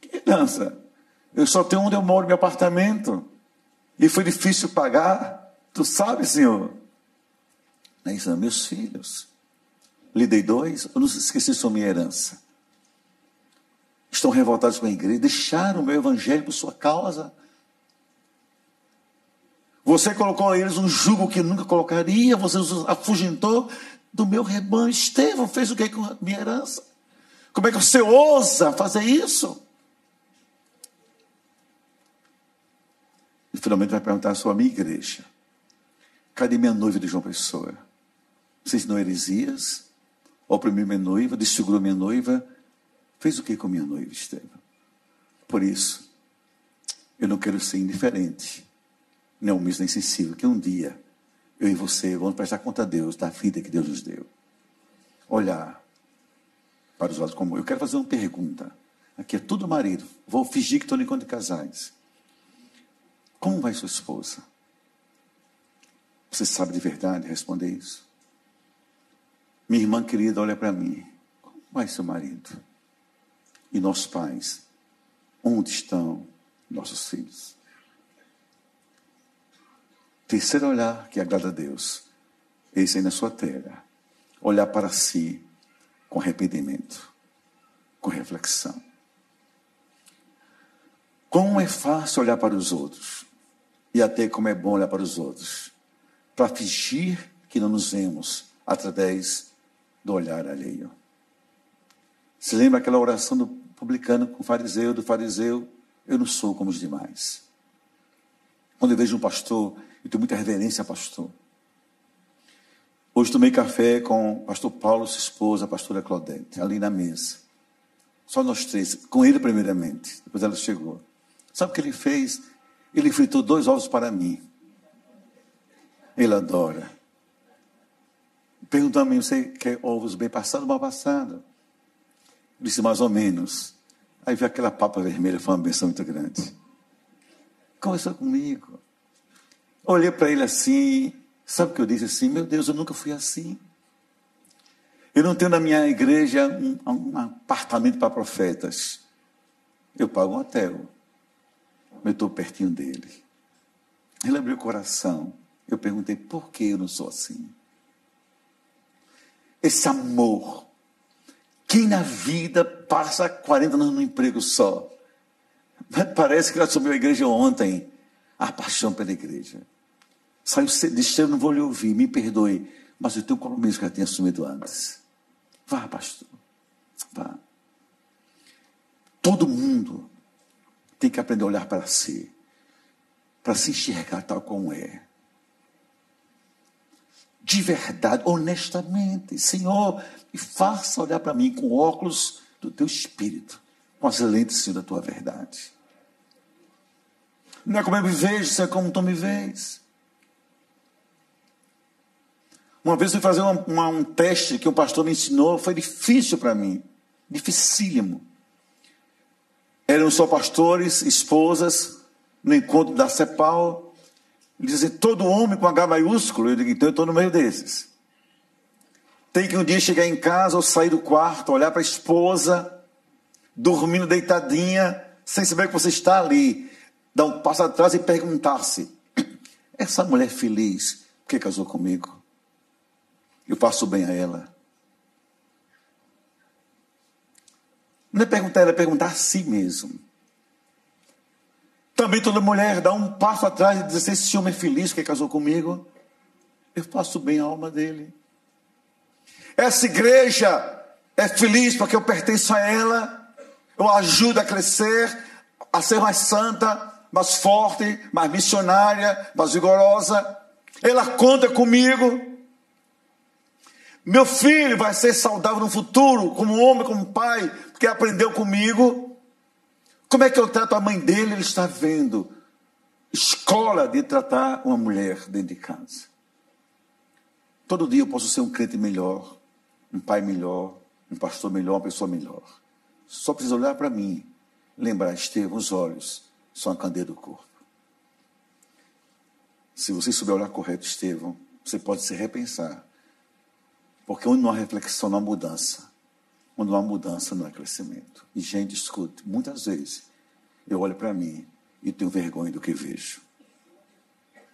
Que herança? Eu só tenho onde eu moro, meu apartamento. E foi difícil pagar. Tu sabe, Senhor? É isso, meus filhos. Lhe dei dois, eu não esqueci sua minha herança estão revoltados com a igreja, deixaram o meu evangelho por sua causa. Você colocou a eles um jugo que nunca colocaria, você os afugentou do meu rebanho. Estevão fez o que com a minha herança? Como é que você ousa fazer isso? E finalmente vai perguntar à sua minha igreja: cadê minha noiva de João Pessoa? Vocês não heresias? Oprimiu minha noiva, desfigurou minha noiva, Fez o que com minha noiva, Estevam? Por isso, eu não quero ser indiferente, nem omisso, nem sensível, que um dia eu e você vamos prestar conta a Deus da vida que Deus nos deu. Olhar para os olhos como eu quero fazer uma pergunta. Aqui é tudo marido. Vou fingir que estou no encontro de casais. Como vai sua esposa? Você sabe de verdade responder isso? Minha irmã querida, olha para mim. Como vai seu marido? e nossos pais, onde estão nossos filhos? Terceiro olhar que agrada a Deus, esse aí na sua terra, olhar para si com arrependimento, com reflexão. Como é fácil olhar para os outros, e até como é bom olhar para os outros, para fingir que não nos vemos através do olhar alheio. Se lembra aquela oração do publicano com o fariseu, do fariseu Eu não sou como os demais. Quando eu vejo um pastor, eu tenho muita reverência a pastor. Hoje tomei café com o pastor Paulo, sua esposa, a pastora Claudete, ali na mesa. Só nós três, com ele primeiramente. Depois ela chegou. Sabe o que ele fez? Ele fritou dois ovos para mim. Ele adora. Perguntou a mim, você quer ovos bem passados ou mal passados? disse, mais ou menos. Aí veio aquela papa vermelha, foi uma benção muito grande. Conversou comigo. Olhei para ele assim, sabe o que eu disse assim? Meu Deus, eu nunca fui assim. Eu não tenho na minha igreja um, um apartamento para profetas. Eu pago um hotel. Eu estou pertinho dele. Ele abriu o coração. Eu perguntei, por que eu não sou assim? Esse amor. Quem na vida passa 40 anos no emprego só? Parece que ele assumiu a igreja ontem. A paixão pela igreja. Saiu disse, eu não vou lhe ouvir, me perdoe, mas eu tenho um compromisso que eu tinha assumido antes. Vá, pastor. Vá. Todo mundo tem que aprender a olhar para si, para se enxergar tal como é. De verdade, honestamente, Senhor, me faça olhar para mim com óculos do teu espírito, com as lentes da tua verdade. Não é como eu me vejo, Senhor, é como tu me vês. Uma vez fui fazer uma, uma, um teste que um pastor me ensinou, foi difícil para mim, dificílimo. Eram só pastores, esposas, no encontro da CEPAL. Ele todo homem com H maiúsculo. Eu digo, então eu estou no meio desses. Tem que um dia chegar em casa ou sair do quarto, olhar para a esposa, dormindo deitadinha, sem saber que você está ali. Dar um passo atrás e perguntar-se: essa mulher feliz, por que casou comigo? Eu faço bem a ela. Não é perguntar ela, é perguntar a si mesmo. Também toda mulher dá um passo atrás e diz assim: esse homem é feliz que casou comigo. Eu faço bem a alma dele. Essa igreja é feliz porque eu pertenço a ela. Eu ajudo a crescer, a ser mais santa, mais forte, mais missionária, mais vigorosa. Ela conta comigo. Meu filho vai ser saudável no futuro, como homem, como pai, porque aprendeu comigo. Como é que eu trato a mãe dele? Ele está vendo escola de tratar uma mulher dentro de casa. Todo dia eu posso ser um crente melhor, um pai melhor, um pastor melhor, uma pessoa melhor. Só precisa olhar para mim, lembrar, Estevão, os olhos são a candeia do corpo. Se você souber olhar correto, Estevão, você pode se repensar porque onde não há reflexão, não há mudança. Onde não há mudança, não há crescimento. E, gente, escute, muitas vezes eu olho para mim e tenho vergonha do que vejo.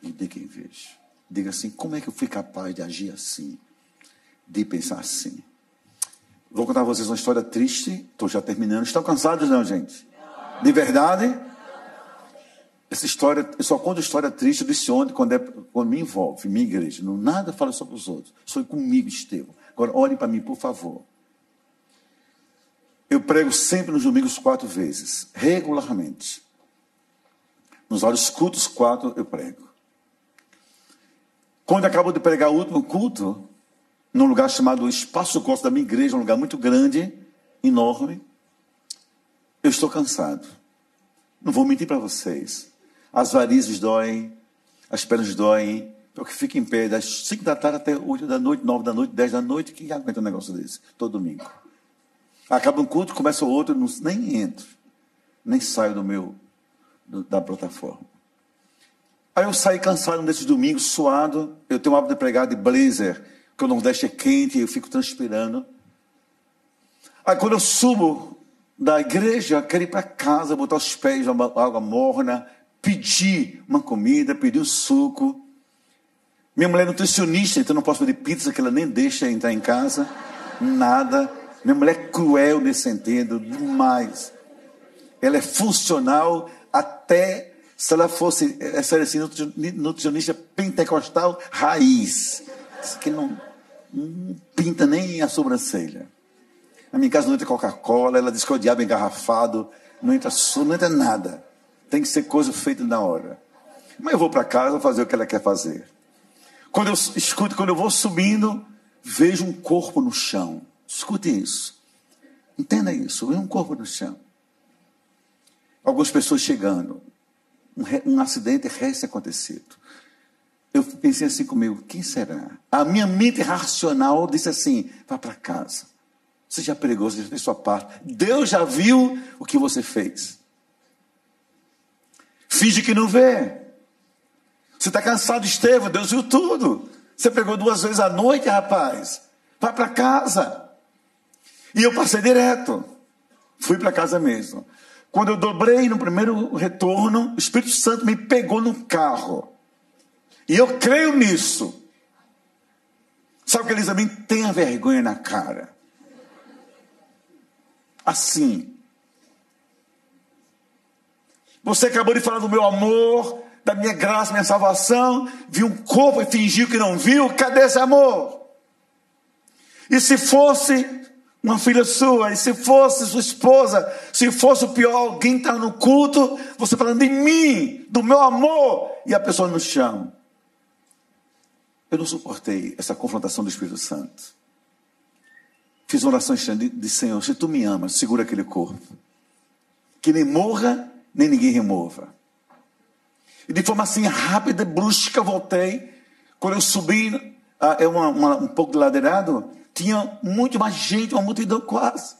E de quem vejo. Diga assim: como é que eu fui capaz de agir assim? De pensar assim? Vou contar a vocês uma história triste. Estou já terminando. Estão cansados, não, gente? De verdade? Essa história, eu só conto história triste desse ontem quando, é, quando me envolve, minha igreja. Não nada fala sobre os outros. Sou comigo, Estevão. Agora, olhem para mim, por favor. Eu prego sempre nos domingos quatro vezes, regularmente. Nos vários cultos, quatro eu prego. Quando acabo de pregar o último culto, num lugar chamado Espaço Costa da minha igreja, um lugar muito grande, enorme, eu estou cansado. Não vou mentir para vocês. As varizes doem, as pernas doem. Eu que fico em pé das 5 da tarde até 8 da noite, 9 da noite, 10 da noite, que aguenta um negócio desse? Todo domingo. Acaba um culto, começa o outro, não, nem entro. Nem saio do meu, do, da plataforma. Aí eu saí cansado desses domingos, suado. Eu tenho o hábito de pregar de blazer, porque o Nordeste é quente, eu fico transpirando. Aí quando eu subo da igreja, quero ir para casa, botar os pés na água morna, pedir uma comida, pedir um suco. Minha mulher é nutricionista, então não posso pedir pizza, que ela nem deixa entrar em casa. Nada. Minha mulher é cruel nesse sentido, demais. Ela é funcional até se ela fosse, sério assim, nutricionista pentecostal raiz. Que não, não pinta nem a sobrancelha. Na minha casa não tem Coca-Cola, ela diz que é o diabo engarrafado. Não entra som, não entra nada. Tem que ser coisa feita na hora. Mas eu vou para casa fazer o que ela quer fazer. Quando eu escuto, quando eu vou subindo, vejo um corpo no chão. Escute isso. Entenda isso. Vejo um corpo no chão. Algumas pessoas chegando. Um, um acidente recém-acontecido. Eu pensei assim comigo: quem será? A minha mente racional disse assim: vá para casa. Você já pregou, você já fez sua parte. Deus já viu o que você fez. Finge que não vê. Você está cansado, Estevão, Deus viu tudo. Você pregou duas vezes à noite, rapaz. Vá para casa. E eu passei direto. Fui para casa mesmo. Quando eu dobrei no primeiro retorno, o Espírito Santo me pegou no carro. E eu creio nisso. Sabe que Elisa tenha vergonha na cara. Assim. Você acabou de falar do meu amor, da minha graça, minha salvação, viu um corpo e fingiu que não viu. Cadê esse amor? E se fosse uma filha sua, e se fosse sua esposa, se fosse o pior, alguém está no culto, você falando de mim, do meu amor, e a pessoa no chão. Eu não suportei essa confrontação do Espírito Santo. Fiz uma oração de, de Senhor, se tu me amas, segura aquele corpo. Que nem morra, nem ninguém remova. E de forma assim rápida, brusca, voltei. Quando eu subi, ah, é uma, uma, um pouco de ladeirado, tinha muito mais gente, uma multidão quase.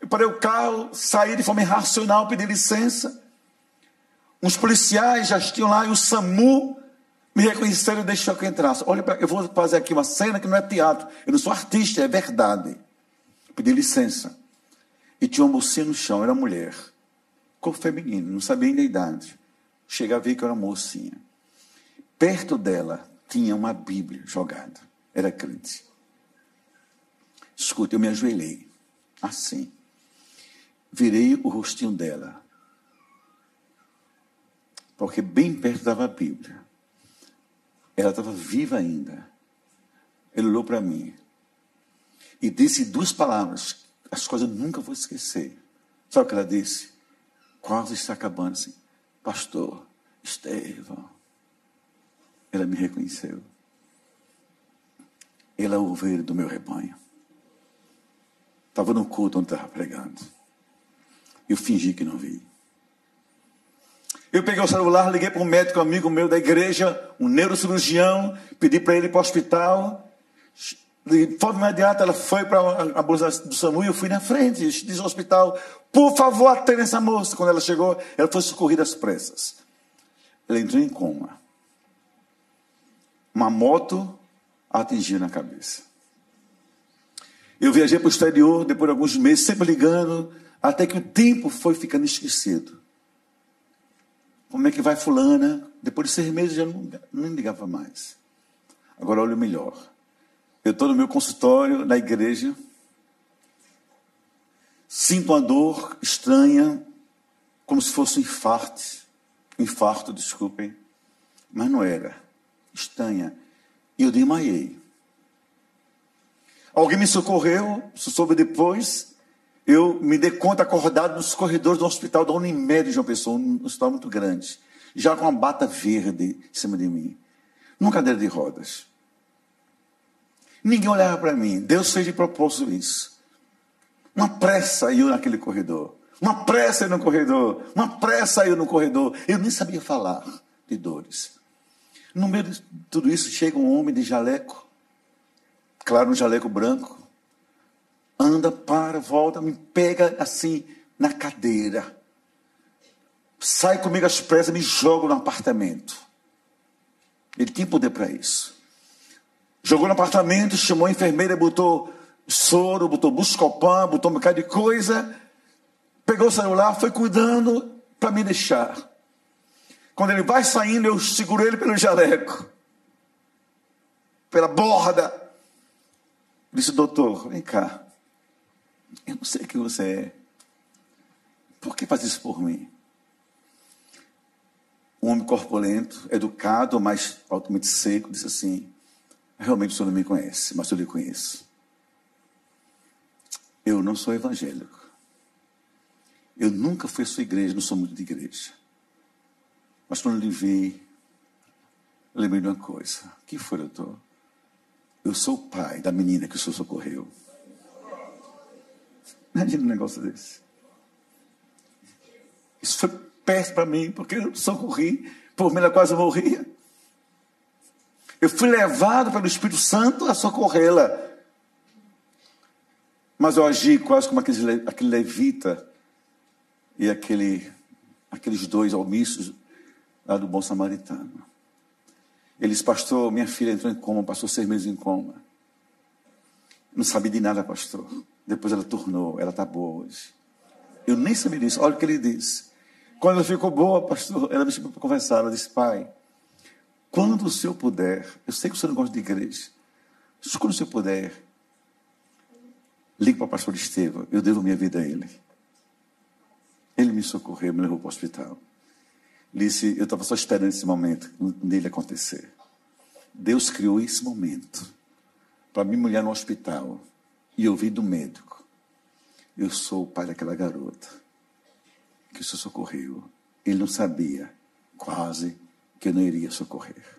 Eu parei o carro, saí de forma irracional, pedi licença. Uns policiais já tinham lá e o SAMU me reconheceram e deixou que eu entrasse. Olha, eu vou fazer aqui uma cena que não é teatro. Eu não sou artista, é verdade. Pedi licença. E tinha uma mocinha no chão, era mulher. Corpo feminino, não sabia ainda a idade. Cheguei a ver que era mocinha. Perto dela tinha uma Bíblia jogada. Era crente. Escuta, eu me ajoelhei, assim. Virei o rostinho dela. Porque bem perto estava a Bíblia. Ela estava viva ainda. Ele olhou para mim e disse duas palavras, as coisas eu nunca vou esquecer. Sabe o que ela disse? Quase está acabando assim. Pastor, Estevão. Ela me reconheceu. Ela é o ovelha do meu rebanho. Estava no culto onde estava pregando. Eu fingi que não vi. Eu peguei o celular, liguei para um médico amigo meu da igreja, um neurocirurgião, pedi para ele ir para o hospital. De forma imediata, ela foi para a bolsa do SAMU e eu fui na frente, disse ao hospital, por favor, atenda essa moça. Quando ela chegou, ela foi socorrida às pressas. Ela entrou em coma. Uma moto atingiu na cabeça. Eu viajei para o exterior, depois de alguns meses, sempre ligando, até que o tempo foi ficando esquecido. Como é que vai fulana? Depois de seis meses já não, não ligava mais. Agora olha o melhor. Eu estou no meu consultório, na igreja, sinto uma dor estranha, como se fosse um infarto. Infarto, desculpem. Mas não era. Estranha. E eu desmaiei. Alguém me socorreu, soube depois. Eu me dei conta acordado nos corredores do hospital da Unimed de João Pessoa, um hospital muito grande, já com uma bata verde em cima de mim, numa cadeira de rodas. Ninguém olhava para mim. Deus fez de propósito isso. Uma pressa eu naquele corredor. Uma pressa no corredor. Uma pressa eu no corredor. Eu nem sabia falar de dores. No meio de tudo isso, chega um homem de jaleco, claro, um jaleco branco, anda, para, volta, me pega assim na cadeira, sai comigo às pressas, me joga no apartamento. Ele tinha poder para isso. Jogou no apartamento, chamou a enfermeira, botou soro, botou buscopan, botou um bocado de coisa, pegou o celular, foi cuidando para me deixar. Quando ele vai saindo, eu seguro ele pelo jaleco, pela borda. Disse, doutor, vem cá. Eu não sei quem você é. Por que faz isso por mim? Um homem corpulento, educado, mas altamente seco, disse assim: Realmente o senhor não me conhece, mas eu lhe conheço. Eu não sou evangélico. Eu nunca fui à sua igreja, não sou muito de igreja. Mas quando lhe vi, lembrei de uma coisa. Que foi, doutor? Eu sou o pai da menina que o senhor socorreu. Imagina um negócio desse. Isso foi péssimo para mim, porque eu socorri, por mim ela quase morria. Eu fui levado pelo Espírito Santo a socorrê-la. Mas eu agi quase como aquele, aquele levita e aquele, aqueles dois omissos lá do Bom Samaritano. Eles, pastor, minha filha entrou em coma, passou seis meses em coma. Não sabia de nada, pastor. Depois ela tornou, ela está boa hoje. Eu nem sabia disso. Olha o que ele disse. Quando ela ficou boa, pastor, ela me chamou para conversar. Ela disse, pai, quando o senhor puder, eu sei que o senhor não gosta de igreja, mas quando o senhor puder, ligue para o pastor Estevam, eu devo minha vida a ele. Ele me socorreu, me levou para o hospital. Disse, eu estava só esperando esse momento dele acontecer. Deus criou esse momento para minha mulher no hospital e ouvir do médico. Eu sou o pai daquela garota que o senhor socorreu. Ele não sabia, quase, que eu não iria socorrer.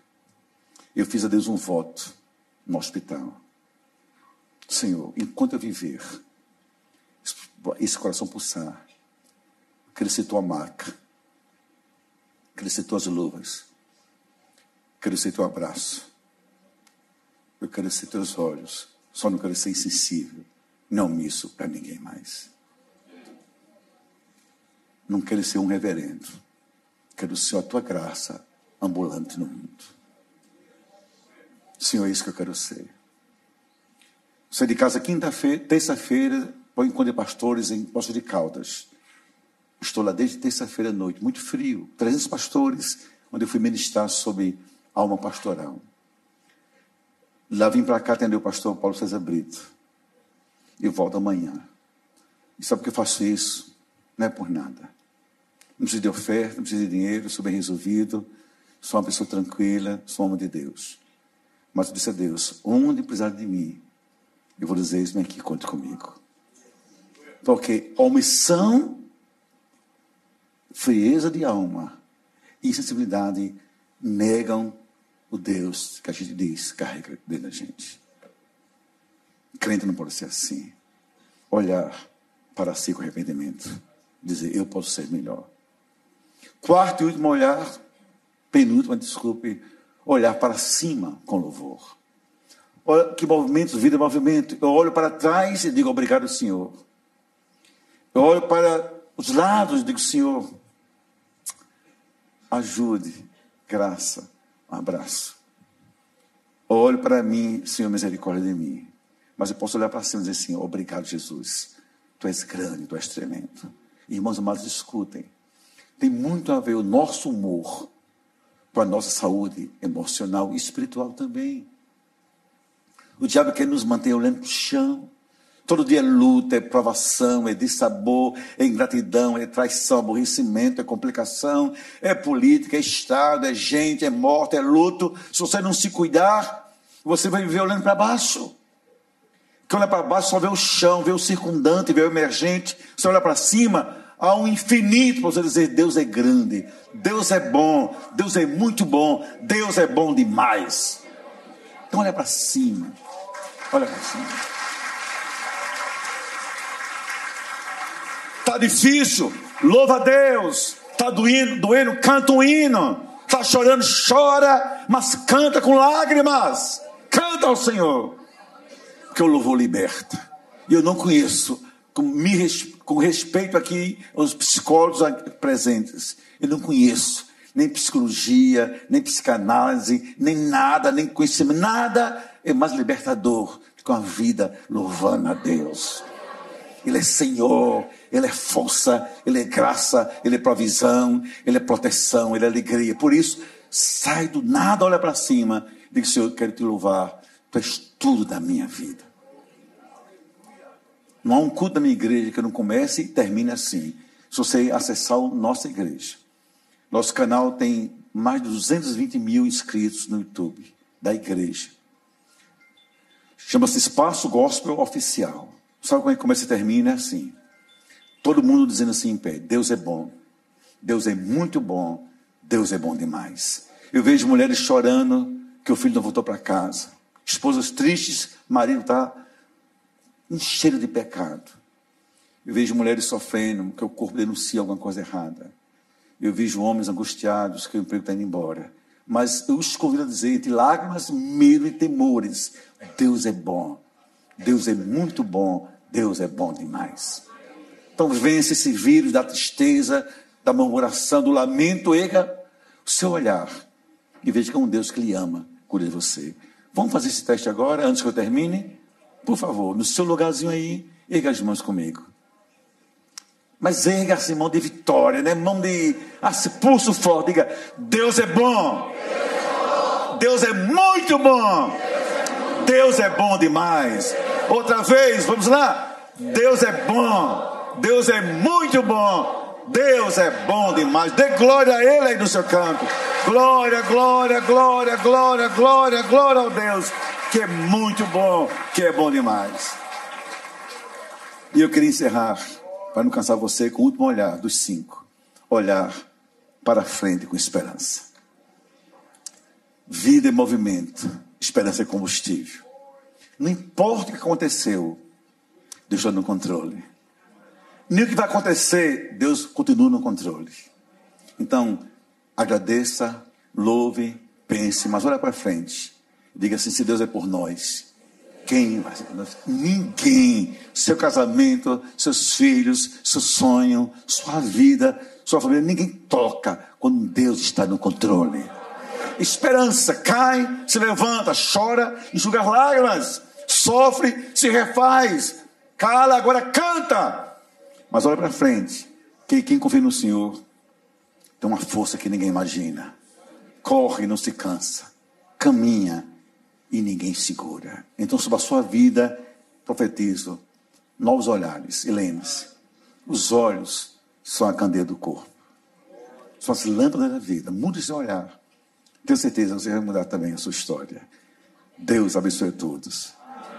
Eu fiz a Deus um voto no hospital. Senhor, enquanto eu viver, esse coração pulsar, crescer tua marca, crescer tuas luvas, crescer teu abraço, eu quero ser teus olhos, só não quero ser insensível, não misso para ninguém mais. Não quero ser um reverendo. Quero ser a tua graça ambulante no mundo. Senhor, é isso que eu quero ser. Saí de casa quinta-feira, terça-feira, para de pastores em Poço de Caldas. Estou lá desde terça-feira à noite, muito frio. 300 pastores, onde eu fui ministrar sobre alma pastoral. Lá vim para cá atender o pastor Paulo César Brito. E volto amanhã. E sabe por que eu faço isso? Não é por nada. Não preciso de oferta, não preciso de dinheiro, sou bem resolvido, sou uma pessoa tranquila, sou homem de Deus. Mas eu disse a Deus: onde precisar de mim, eu vou dizer: vem aqui, conte comigo. Porque omissão, frieza de alma e insensibilidade negam o Deus que a gente diz carrega dentro da gente. Crente não pode ser assim. Olhar para si com arrependimento. Dizer, eu posso ser melhor. Quarto e último olhar, penúltimo, desculpe, olhar para cima com louvor. Olha que movimento, vida, movimento. Eu olho para trás e digo obrigado, Senhor. Eu olho para os lados e digo, Senhor, ajude, graça, um abraço. Eu olho para mim, Senhor, misericórdia de mim. Mas eu posso olhar para cima e dizer, Senhor, obrigado, Jesus. Tu és grande, tu és tremendo. Irmãos amados, escutem tem muito a ver o nosso humor com a nossa saúde emocional e espiritual também. O diabo quer nos manter olhando para o chão. Todo dia é luta, é provação, é dissabor, é ingratidão, é traição, aborrecimento, é complicação, é política, é Estado, é gente, é morte, é luto. Se você não se cuidar, você vai viver olhando para baixo. Que olha para baixo só vê o chão, vê o circundante, vê o emergente. Você olha para cima, há um infinito para você dizer: Deus é grande, Deus é bom, Deus é muito bom, Deus é bom demais. Então, olha para cima, olha para cima. Está difícil, louva a Deus. Está doendo, doendo, canta um hino. Está chorando, chora, mas canta com lágrimas. Canta ao Senhor, porque o louvor liberta. E eu não conheço com, me, com respeito aqui aos psicólogos presentes, eu não conheço nem psicologia, nem psicanálise, nem nada, nem conhecimento, nada é mais libertador do que uma vida louvando a Deus. Ele é Senhor, Ele é força, Ele é graça, Ele é provisão, Ele é proteção, Ele é alegria. Por isso, sai do nada, olha para cima, diga: Senhor, eu quero te louvar, tu és tudo da minha vida. Não há um culto da minha igreja que não comece e termine assim. Se você acessar a nossa igreja. Nosso canal tem mais de 220 mil inscritos no YouTube da igreja. Chama-se Espaço Gospel Oficial. Sabe como é que e termina? É assim. Todo mundo dizendo assim em pé: Deus é bom, Deus é muito bom, Deus é bom demais. Eu vejo mulheres chorando que o filho não voltou para casa, esposas tristes, marido está em cheiro de pecado. Eu vejo mulheres sofrendo, que o corpo denuncia alguma coisa errada. Eu vejo homens angustiados, que o emprego está indo embora. Mas eu os convido a dizer, entre lágrimas, medo e temores, Deus é bom. Deus é muito bom. Deus é bom demais. Então vence esse vírus da tristeza, da murmuração, do lamento, erga o seu olhar e veja que é um Deus que lhe ama, de você. Vamos fazer esse teste agora, antes que eu termine? Por favor, no seu lugarzinho aí, erga as mãos comigo. Mas erga assim, mão de vitória, né? Mão de assim, pulso forte. Diga: Deus é bom. Deus é muito bom. Deus é bom demais. Outra vez, vamos lá. Deus é bom. Deus é muito bom. Deus é bom demais. Dê glória a Ele aí no seu canto. Glória, glória, glória, glória, glória, glória ao Deus, que é muito bom, que é bom demais. E eu queria encerrar para não cansar você, com o último olhar dos cinco. Olhar para frente com esperança. Vida é movimento, esperança é combustível. Não importa o que aconteceu, Deus está no controle. Nem o que vai acontecer, Deus continua no controle. Então, agradeça, louve, pense, mas olha para frente. Diga assim: se Deus é por nós, quem vai ser por nós? Ninguém. Seu casamento, seus filhos, seu sonho, sua vida, sua família, ninguém toca quando Deus está no controle. Esperança cai, se levanta, chora, enxuga lágrimas, sofre, se refaz, cala, agora canta. Mas olha para frente. Quem, confia no Senhor tem uma força que ninguém imagina. Corre não se cansa. Caminha e ninguém segura. Então, sobre a sua vida, profetizo novos olhares. E lembre-se: os olhos são a candeia do corpo, são as lâmpadas da vida. Mude seu olhar. Tenho certeza que você vai mudar também a sua história. Deus abençoe a todos,